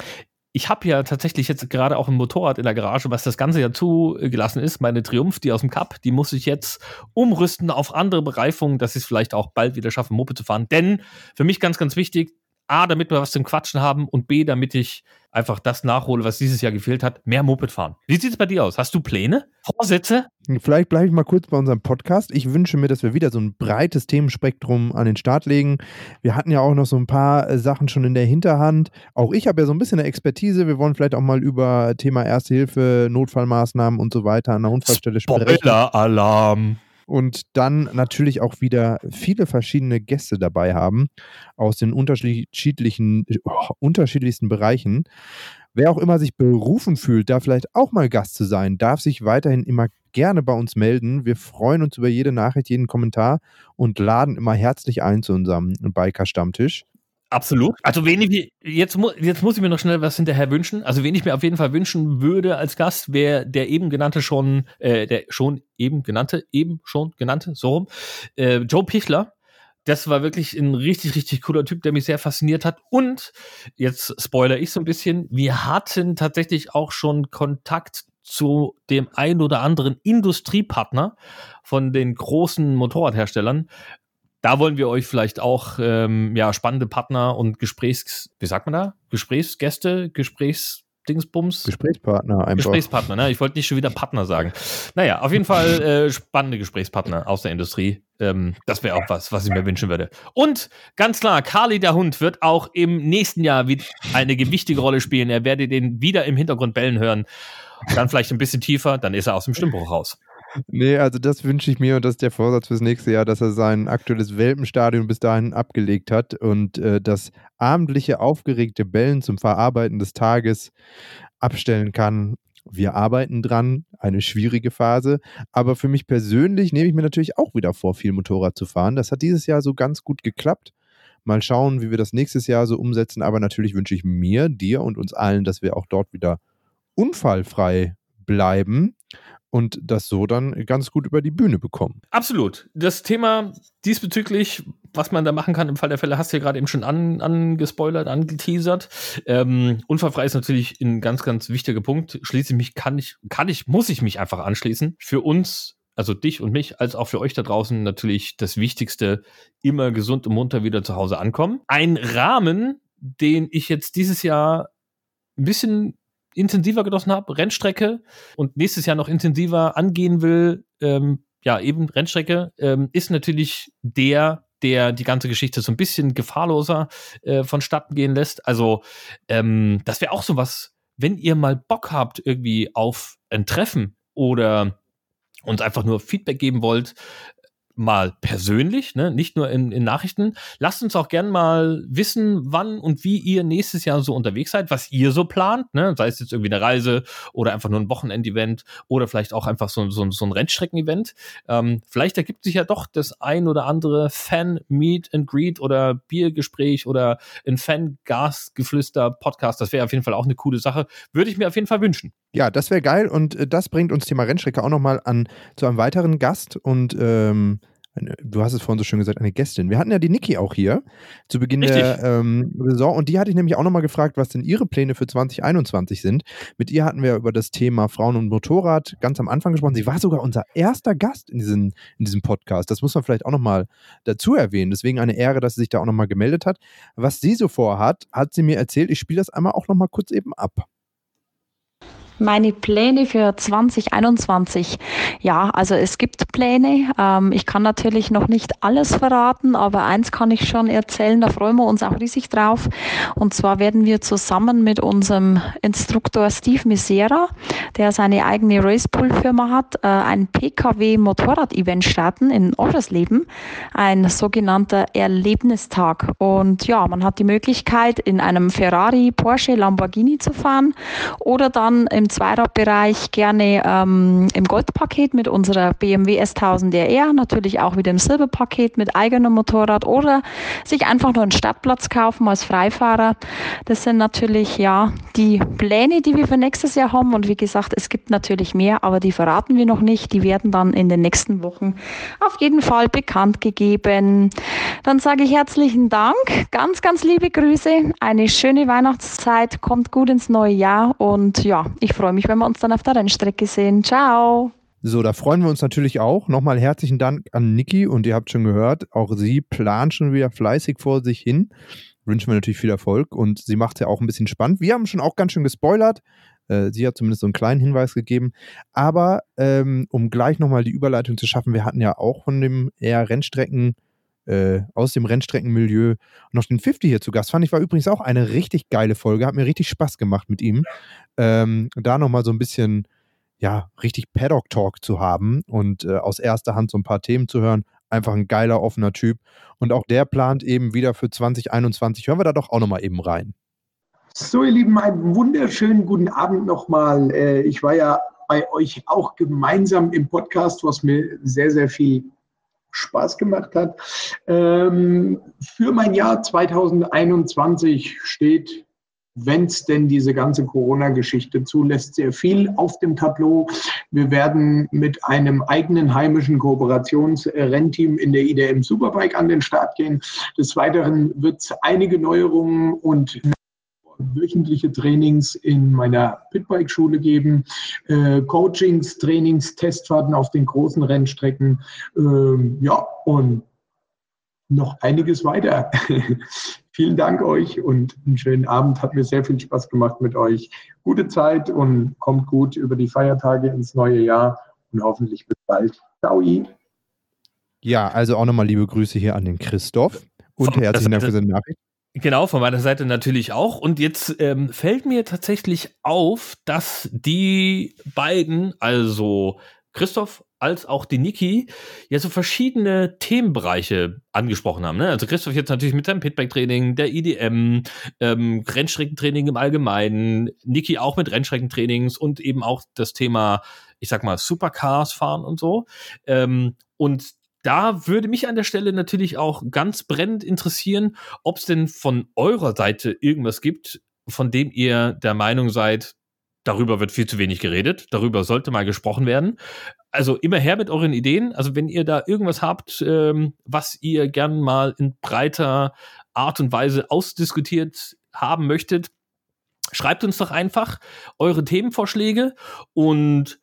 Speaker 1: ich habe ja tatsächlich jetzt gerade auch ein Motorrad in der Garage, was das ganze Jahr zugelassen ist. Meine Triumph, die aus dem Cup, die muss ich jetzt umrüsten auf andere Bereifungen, dass ich es vielleicht auch bald wieder schaffe, Mope zu fahren. Denn für mich ganz, ganz wichtig, A, damit wir was zum Quatschen haben und B, damit ich einfach das nachhole, was dieses Jahr gefehlt hat, mehr Moped fahren. Wie sieht es bei dir aus? Hast du Pläne? Vorsätze?
Speaker 2: Vielleicht bleibe ich mal kurz bei unserem Podcast. Ich wünsche mir, dass wir wieder so ein breites Themenspektrum an den Start legen. Wir hatten ja auch noch so ein paar äh, Sachen schon in der Hinterhand. Auch ich habe ja so ein bisschen eine Expertise. Wir wollen vielleicht auch mal über Thema Erste Hilfe, Notfallmaßnahmen und so weiter an der Unfallstelle
Speaker 1: sprechen. Spoiler-Alarm
Speaker 2: und dann natürlich auch wieder viele verschiedene Gäste dabei haben aus den unterschiedlichen, oh, unterschiedlichsten Bereichen. Wer auch immer sich berufen fühlt, da vielleicht auch mal Gast zu sein, darf sich weiterhin immer gerne bei uns melden. Wir freuen uns über jede Nachricht, jeden Kommentar und laden immer herzlich ein zu unserem Biker-Stammtisch.
Speaker 1: Absolut. Also wen ich, jetzt, jetzt muss ich mir noch schnell was hinterher wünschen. Also wen ich mir auf jeden Fall wünschen würde als Gast, wäre der eben genannte schon, äh, der schon eben genannte, eben schon genannte, so rum, äh, Joe Pichler. Das war wirklich ein richtig, richtig cooler Typ, der mich sehr fasziniert hat. Und jetzt spoiler ich so ein bisschen, wir hatten tatsächlich auch schon Kontakt zu dem ein oder anderen Industriepartner von den großen Motorradherstellern, da wollen wir euch vielleicht auch ähm, ja, spannende Partner und Gesprächs, wie sagt man da? Gesprächsgäste, Gesprächsdingsbums?
Speaker 2: Gesprächspartner
Speaker 1: einfach. Gesprächspartner, ne? Ich wollte nicht schon wieder Partner sagen. Naja, auf jeden Fall äh, spannende Gesprächspartner aus der Industrie. Ähm, das wäre auch was, was ich mir wünschen würde. Und ganz klar, Carly der Hund wird auch im nächsten Jahr wieder eine gewichtige Rolle spielen. Er werde den wieder im Hintergrund bellen hören. Dann vielleicht ein bisschen tiefer, dann ist er aus dem Stimmbruch raus.
Speaker 2: Nee, also das wünsche ich mir und das ist der Vorsatz fürs nächste Jahr, dass er sein aktuelles Welpenstadion bis dahin abgelegt hat und äh, das abendliche aufgeregte Bellen zum Verarbeiten des Tages abstellen kann. Wir arbeiten dran, eine schwierige Phase, aber für mich persönlich nehme ich mir natürlich auch wieder vor, viel Motorrad zu fahren. Das hat dieses Jahr so ganz gut geklappt. Mal schauen, wie wir das nächstes Jahr so umsetzen, aber natürlich wünsche ich mir, dir und uns allen, dass wir auch dort wieder unfallfrei bleiben und das so dann ganz gut über die Bühne bekommen.
Speaker 1: Absolut. Das Thema diesbezüglich, was man da machen kann im Fall der Fälle, hast du ja gerade eben schon an, angespoilert, angeteasert. Ähm, unfallfrei ist natürlich ein ganz, ganz wichtiger Punkt. Schließe mich, kann ich, kann ich, muss ich mich einfach anschließen. Für uns also dich und mich, als auch für euch da draußen natürlich das Wichtigste, immer gesund und munter wieder zu Hause ankommen. Ein Rahmen, den ich jetzt dieses Jahr ein bisschen intensiver genossen habe, Rennstrecke und nächstes Jahr noch intensiver angehen will, ähm, ja, eben Rennstrecke, ähm, ist natürlich der, der die ganze Geschichte so ein bisschen gefahrloser äh, vonstatten gehen lässt. Also, ähm, das wäre auch so was, wenn ihr mal Bock habt irgendwie auf ein Treffen oder uns einfach nur Feedback geben wollt, mal persönlich, ne? nicht nur in, in Nachrichten. Lasst uns auch gern mal wissen, wann und wie ihr nächstes Jahr so unterwegs seid, was ihr so plant, ne? sei es jetzt irgendwie eine Reise oder einfach nur ein Wochenendevent oder vielleicht auch einfach so, so, so ein Rennstrecken-Event. Ähm, vielleicht ergibt sich ja doch das ein oder andere Fan-Meet and Greet oder Biergespräch oder ein Fan-Gasgeflüster-Podcast. Das wäre auf jeden Fall auch eine coole Sache. Würde ich mir auf jeden Fall wünschen.
Speaker 2: Ja, das wäre geil und äh, das bringt uns Thema Rennstrecke auch nochmal an zu einem weiteren Gast und ähm, du hast es vorhin so schön gesagt, eine Gästin. Wir hatten ja die Niki auch hier zu Beginn Richtig. der ähm, Saison und die hatte ich nämlich auch nochmal gefragt, was denn ihre Pläne für 2021 sind. Mit ihr hatten wir über das Thema Frauen und Motorrad ganz am Anfang gesprochen. Sie war sogar unser erster Gast in, diesen, in diesem Podcast. Das muss man vielleicht auch nochmal dazu erwähnen. Deswegen eine Ehre, dass sie sich da auch nochmal gemeldet hat. Was sie so vorhat, hat sie mir erzählt. Ich spiele das einmal auch nochmal kurz eben ab.
Speaker 5: Meine Pläne für 2021. Ja, also es gibt Pläne. Ähm, ich kann natürlich noch nicht alles verraten, aber eins kann ich schon erzählen, da freuen wir uns auch riesig drauf. Und zwar werden wir zusammen mit unserem Instruktor Steve Misera, der seine eigene Racepool-Firma hat, äh, ein PKW-Motorrad-Event starten in Oschersleben, ein sogenannter Erlebnistag. Und ja, man hat die Möglichkeit, in einem Ferrari, Porsche, Lamborghini zu fahren oder dann im Zweiradbereich gerne ähm, im Goldpaket mit unserer BMW S1000 RR, natürlich auch wieder im Silberpaket mit eigenem Motorrad oder sich einfach nur einen Stadtplatz kaufen als Freifahrer. Das sind natürlich ja die Pläne, die wir für nächstes Jahr haben und wie gesagt, es gibt natürlich mehr, aber die verraten wir noch nicht. Die werden dann in den nächsten Wochen auf jeden Fall bekannt gegeben. Dann sage ich herzlichen Dank, ganz, ganz liebe Grüße, eine schöne Weihnachtszeit, kommt gut ins neue Jahr und ja, ich freue mich, wenn wir uns dann auf der Rennstrecke sehen. Ciao!
Speaker 2: So, da freuen wir uns natürlich auch. Nochmal herzlichen Dank an Niki und ihr habt schon gehört, auch sie plant schon wieder fleißig vor sich hin. Wünschen wir natürlich viel Erfolg und sie macht es ja auch ein bisschen spannend. Wir haben schon auch ganz schön gespoilert. Äh, sie hat zumindest so einen kleinen Hinweis gegeben. Aber ähm, um gleich nochmal die Überleitung zu schaffen, wir hatten ja auch von dem eher Rennstrecken äh, aus dem Rennstreckenmilieu noch den 50 hier zu Gast. Fand ich war übrigens auch eine richtig geile Folge, hat mir richtig Spaß gemacht mit ihm. Ähm, da nochmal so ein bisschen, ja, richtig Paddock-Talk zu haben und äh, aus erster Hand so ein paar Themen zu hören. Einfach ein geiler, offener Typ. Und auch der plant eben wieder für 2021. Hören wir da doch auch nochmal eben rein.
Speaker 6: So, ihr Lieben, einen wunderschönen guten Abend nochmal. Äh, ich war ja bei euch auch gemeinsam im Podcast, was mir sehr, sehr viel Spaß gemacht hat. Ähm, für mein Jahr 2021 steht, wenn es denn diese ganze Corona-Geschichte zulässt, sehr viel auf dem Tableau. Wir werden mit einem eigenen heimischen Kooperationsrennteam in der IDM Superbike an den Start gehen. Des Weiteren wird es einige Neuerungen und wöchentliche Trainings in meiner Pitbike-Schule geben, äh, Coachings, Trainings, Testfahrten auf den großen Rennstrecken, ähm, ja, und noch einiges weiter. Vielen Dank euch und einen schönen Abend. Hat mir sehr viel Spaß gemacht mit euch. Gute Zeit und kommt gut über die Feiertage ins neue Jahr und hoffentlich bis bald. Ciao.
Speaker 2: Ja, also auch nochmal liebe Grüße hier an den Christoph und herzlichen Dank für seine Nachricht.
Speaker 1: Genau, von meiner Seite natürlich auch. Und jetzt ähm, fällt mir tatsächlich auf, dass die beiden, also Christoph als auch die Niki, ja so verschiedene Themenbereiche angesprochen haben. Ne? Also Christoph jetzt natürlich mit seinem Pitback-Training, der IDM, ähm, Rennstreckentraining im Allgemeinen, Niki auch mit Rennstreckentrainings und eben auch das Thema, ich sag mal, Supercars fahren und so. Ähm, und da würde mich an der Stelle natürlich auch ganz brennend interessieren, ob es denn von eurer Seite irgendwas gibt, von dem ihr der Meinung seid, darüber wird viel zu wenig geredet, darüber sollte mal gesprochen werden. Also immer her mit euren Ideen. Also wenn ihr da irgendwas habt, ähm, was ihr gern mal in breiter Art und Weise ausdiskutiert haben möchtet, schreibt uns doch einfach eure Themenvorschläge und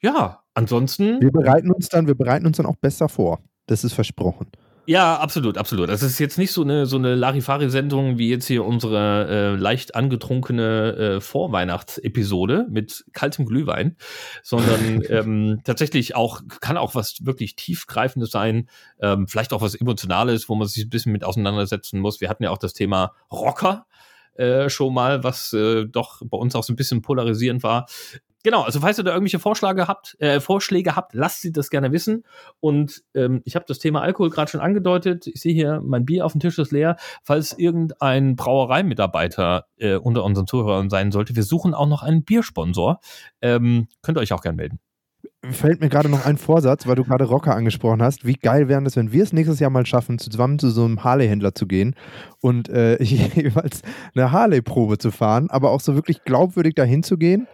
Speaker 1: ja, ansonsten.
Speaker 2: Wir bereiten uns dann, wir bereiten uns dann auch besser vor. Das ist versprochen.
Speaker 1: Ja, absolut, absolut. Das ist jetzt nicht so eine, so eine Larifari-Sendung wie jetzt hier unsere äh, leicht angetrunkene äh, Vorweihnachtsepisode mit kaltem Glühwein, sondern ähm, tatsächlich auch, kann auch was wirklich tiefgreifendes sein, ähm, vielleicht auch was Emotionales, wo man sich ein bisschen mit auseinandersetzen muss. Wir hatten ja auch das Thema Rocker. Äh, schon mal, was äh, doch bei uns auch so ein bisschen polarisierend war. Genau, also falls ihr da irgendwelche Vorschläge habt, äh, Vorschläge habt, lasst sie das gerne wissen. Und ähm, ich habe das Thema Alkohol gerade schon angedeutet. Ich sehe hier, mein Bier auf dem Tisch ist leer. Falls irgendein Brauereimitarbeiter äh, unter unseren Zuhörern sein sollte, wir suchen auch noch einen Biersponsor. Ähm, könnt ihr euch auch gerne melden
Speaker 2: fällt mir gerade noch ein Vorsatz, weil du gerade Rocker angesprochen hast. Wie geil wäre es, wenn wir es nächstes Jahr mal schaffen, zusammen zu so einem Harley-Händler zu gehen und äh, jeweils eine Harley-Probe zu fahren, aber auch so wirklich glaubwürdig dahin zu gehen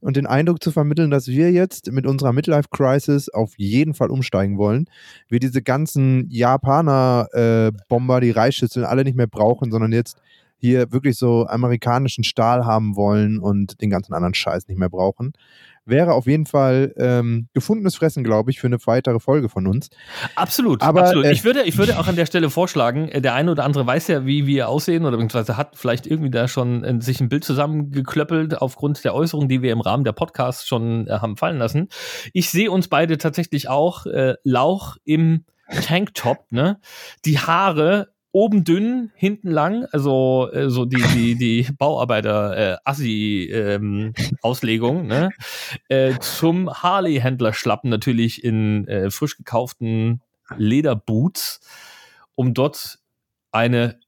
Speaker 2: und den Eindruck zu vermitteln, dass wir jetzt mit unserer Midlife-Crisis auf jeden Fall umsteigen wollen. Wir diese ganzen Japaner-Bomber, äh, die Reisschüsseln alle nicht mehr brauchen, sondern jetzt hier wirklich so amerikanischen Stahl haben wollen und den ganzen anderen Scheiß nicht mehr brauchen wäre auf jeden Fall ähm, gefundenes Fressen, glaube ich, für eine weitere Folge von uns.
Speaker 1: Absolut, aber absolut. Äh, ich, würde, ich würde auch an der Stelle vorschlagen, äh, der eine oder andere weiß ja, wie wir aussehen oder beziehungsweise hat vielleicht irgendwie da schon äh, sich ein Bild zusammengeklöppelt aufgrund der Äußerungen, die wir im Rahmen der Podcasts schon äh, haben fallen lassen. Ich sehe uns beide tatsächlich auch äh, Lauch im Tanktop, ne? Die Haare oben dünn, hinten lang, also äh, so die die die Bauarbeiter äh, ähm, Auslegung, ne? Äh, zum Harley Händler schlappen natürlich in äh, frisch gekauften Lederboots, um dort eine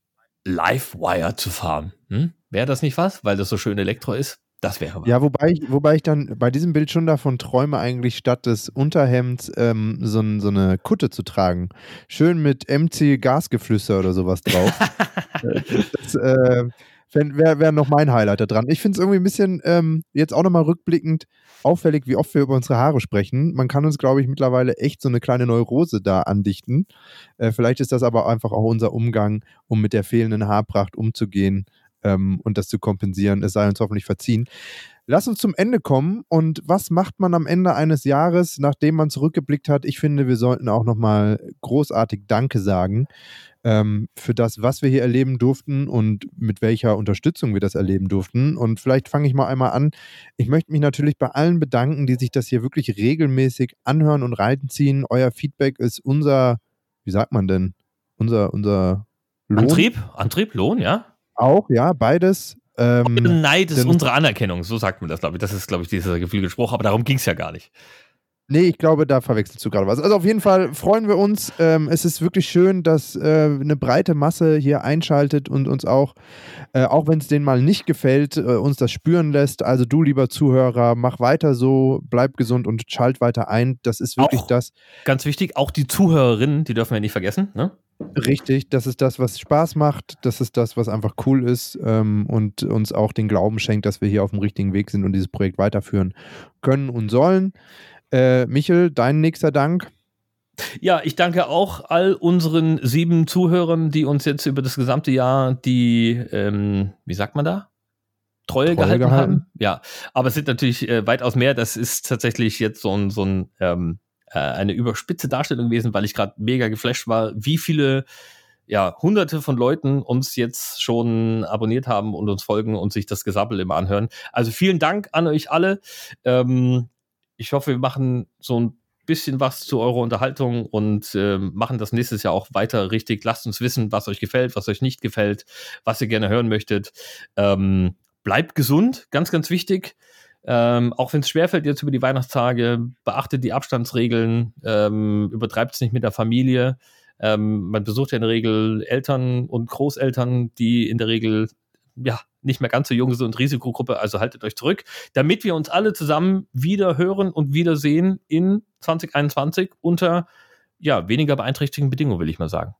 Speaker 1: Livewire zu fahren. Hm? Wäre das nicht was, weil das so schön Elektro ist? Das wäre
Speaker 2: was. Ja, wobei ich, wobei ich dann bei diesem Bild schon davon träume, eigentlich statt des Unterhemds ähm, so, so, eine Kutte zu tragen. Schön mit MC Gasgeflüster oder sowas drauf. das äh, wäre wär noch mein Highlight da dran. Ich finde es irgendwie ein bisschen, ähm, jetzt auch nochmal rückblickend, auffällig, wie oft wir über unsere Haare sprechen. Man kann uns, glaube ich, mittlerweile echt so eine kleine Neurose da andichten. Äh, vielleicht ist das aber einfach auch unser Umgang, um mit der fehlenden Haarpracht umzugehen ähm, und das zu kompensieren. Es sei uns hoffentlich verziehen. Lass uns zum Ende kommen. Und was macht man am Ende eines Jahres, nachdem man zurückgeblickt hat? Ich finde, wir sollten auch nochmal großartig Danke sagen ähm, für das, was wir hier erleben durften und mit welcher Unterstützung wir das erleben durften. Und vielleicht fange ich mal einmal an. Ich möchte mich natürlich bei allen bedanken, die sich das hier wirklich regelmäßig anhören und reinziehen. Euer Feedback ist unser, wie sagt man denn? Unser, unser
Speaker 1: Lohn. Antrieb, Antrieb, Lohn, ja.
Speaker 2: Auch, ja, beides.
Speaker 1: Ähm, Neid ist unsere Anerkennung, so sagt man das, glaube ich. Das ist, glaube ich, dieser geflügelte Spruch, aber darum ging es ja gar nicht.
Speaker 2: Nee, ich glaube, da verwechselst du gerade was. Also auf jeden Fall freuen wir uns. Ähm, es ist wirklich schön, dass äh, eine breite Masse hier einschaltet und uns auch, äh, auch wenn es denen mal nicht gefällt, äh, uns das spüren lässt. Also du, lieber Zuhörer, mach weiter so, bleib gesund und schalt weiter ein. Das ist wirklich
Speaker 1: auch,
Speaker 2: das.
Speaker 1: Ganz wichtig, auch die Zuhörerinnen, die dürfen wir nicht vergessen. Ne?
Speaker 2: Richtig, das ist das, was Spaß macht, das ist das, was einfach cool ist ähm, und uns auch den Glauben schenkt, dass wir hier auf dem richtigen Weg sind und dieses Projekt weiterführen können und sollen. Äh, Michel, dein nächster Dank.
Speaker 1: Ja, ich danke auch all unseren sieben Zuhörern, die uns jetzt über das gesamte Jahr die, ähm, wie sagt man da? Treue, Treue gehalten, gehalten, haben. Ja, aber es sind natürlich äh, weitaus mehr. Das ist tatsächlich jetzt so ein, so ein ähm, äh, eine überspitze Darstellung gewesen, weil ich gerade mega geflasht war, wie viele ja, hunderte von Leuten uns jetzt schon abonniert haben und uns folgen und sich das Gesabbel immer anhören. Also vielen Dank an euch alle. Ähm, ich hoffe, wir machen so ein bisschen was zu eurer Unterhaltung und äh, machen das nächstes Jahr auch weiter richtig. Lasst uns wissen, was euch gefällt, was euch nicht gefällt, was ihr gerne hören möchtet. Ähm, bleibt gesund, ganz, ganz wichtig. Ähm, auch wenn es schwerfällt jetzt über die Weihnachtstage, beachtet die Abstandsregeln, ähm, übertreibt es nicht mit der Familie. Ähm, man besucht ja in der Regel Eltern und Großeltern, die in der Regel ja nicht mehr ganz so jung sind und Risikogruppe, also haltet euch zurück, damit wir uns alle zusammen wieder hören und wiedersehen in 2021 unter ja weniger beeinträchtigten Bedingungen, will ich mal sagen.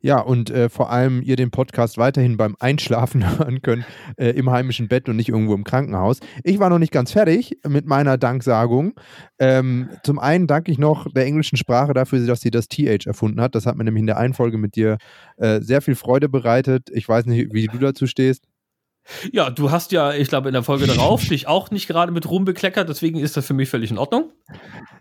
Speaker 2: Ja, und äh, vor allem ihr den Podcast weiterhin beim Einschlafen hören könnt, äh, im heimischen Bett und nicht irgendwo im Krankenhaus. Ich war noch nicht ganz fertig mit meiner Danksagung. Ähm, zum einen danke ich noch der englischen Sprache dafür, dass sie das TH erfunden hat. Das hat mir nämlich in der Einfolge mit dir äh, sehr viel Freude bereitet. Ich weiß nicht, wie du dazu stehst.
Speaker 1: Ja, du hast ja, ich glaube, in der Folge darauf dich auch nicht gerade mit Ruhm bekleckert, deswegen ist das für mich völlig in Ordnung.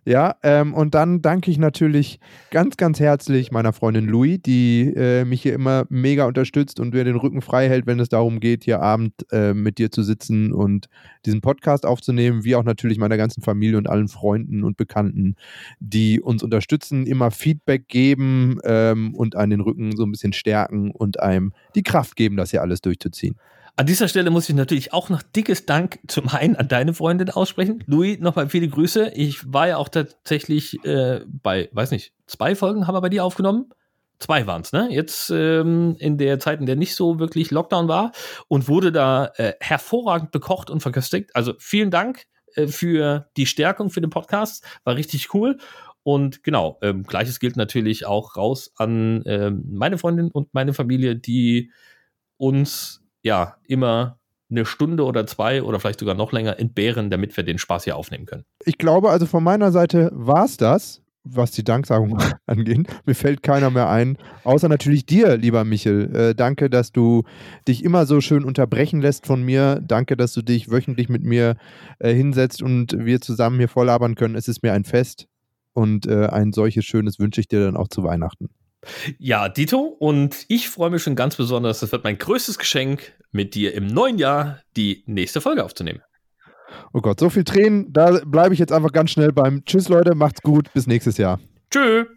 Speaker 2: Ja, ähm, und dann danke ich natürlich ganz, ganz herzlich meiner Freundin Louis, die äh, mich hier immer mega unterstützt und mir den Rücken frei hält, wenn es darum geht, hier Abend äh, mit dir zu sitzen und diesen Podcast aufzunehmen, wie auch natürlich meiner ganzen Familie und allen Freunden und Bekannten, die uns unterstützen, immer Feedback geben ähm, und einen den Rücken so ein bisschen stärken und einem die Kraft geben, das hier alles durchzuziehen.
Speaker 1: An dieser Stelle muss ich natürlich auch noch dickes Dank zum einen an deine Freundin aussprechen. Louis, nochmal viele Grüße. Ich war ja auch tatsächlich äh, bei, weiß nicht, zwei Folgen haben wir bei dir aufgenommen. Zwei waren es, ne? Jetzt ähm, in der Zeit, in der nicht so wirklich Lockdown war und wurde da äh, hervorragend bekocht und verköstigt. Also vielen Dank äh, für die Stärkung für den Podcast. War richtig cool. Und genau, ähm, gleiches gilt natürlich auch raus an ähm, meine Freundin und meine Familie, die uns ja immer eine Stunde oder zwei oder vielleicht sogar noch länger entbehren, damit wir den Spaß hier aufnehmen können.
Speaker 2: Ich glaube, also von meiner Seite war es das, was die Danksagung angeht. Mir fällt keiner mehr ein, außer natürlich dir, lieber Michel. Äh, danke, dass du dich immer so schön unterbrechen lässt von mir. Danke, dass du dich wöchentlich mit mir äh, hinsetzt und wir zusammen hier volllabern können. Es ist mir ein Fest und äh, ein solches schönes wünsche ich dir dann auch zu Weihnachten.
Speaker 1: Ja, Dito, und ich freue mich schon ganz besonders. Das wird mein größtes Geschenk, mit dir im neuen Jahr die nächste Folge aufzunehmen.
Speaker 2: Oh Gott, so viel Tränen. Da bleibe ich jetzt einfach ganz schnell beim Tschüss, Leute, macht's gut, bis nächstes Jahr.
Speaker 1: Tschüss.